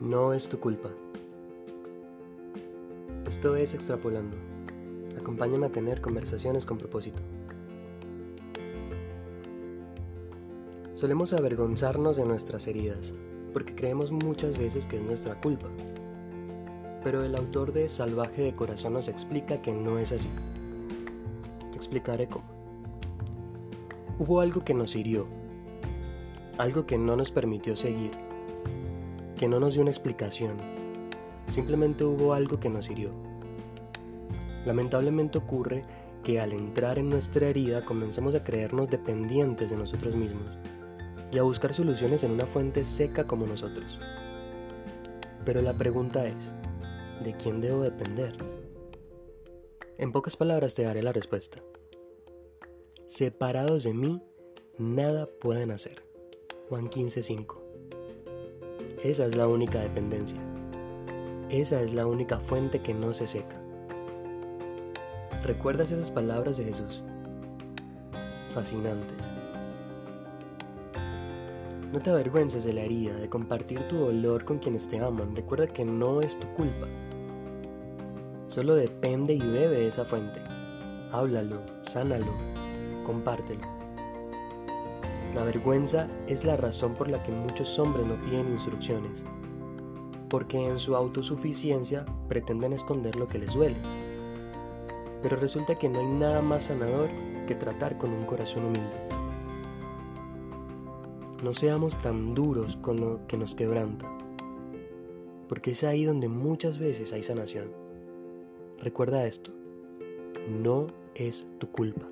No es tu culpa. Esto es extrapolando. Acompáñame a tener conversaciones con propósito. Solemos avergonzarnos de nuestras heridas, porque creemos muchas veces que es nuestra culpa. Pero el autor de Salvaje de Corazón nos explica que no es así. Te explicaré cómo. Hubo algo que nos hirió, algo que no nos permitió seguir, que no nos dio una explicación, simplemente hubo algo que nos hirió. Lamentablemente ocurre que al entrar en nuestra herida comenzamos a creernos dependientes de nosotros mismos y a buscar soluciones en una fuente seca como nosotros. Pero la pregunta es, ¿de quién debo depender? En pocas palabras te daré la respuesta. Separados de mí, nada pueden hacer. Juan 15:5. Esa es la única dependencia. Esa es la única fuente que no se seca. ¿Recuerdas esas palabras de Jesús? Fascinantes. No te avergüences de la herida, de compartir tu dolor con quienes te aman. Recuerda que no es tu culpa. Solo depende y bebe de esa fuente. Háblalo, sánalo, compártelo. La vergüenza es la razón por la que muchos hombres no piden instrucciones, porque en su autosuficiencia pretenden esconder lo que les duele. Pero resulta que no hay nada más sanador que tratar con un corazón humilde. No seamos tan duros con lo que nos quebranta, porque es ahí donde muchas veces hay sanación. Recuerda esto, no es tu culpa.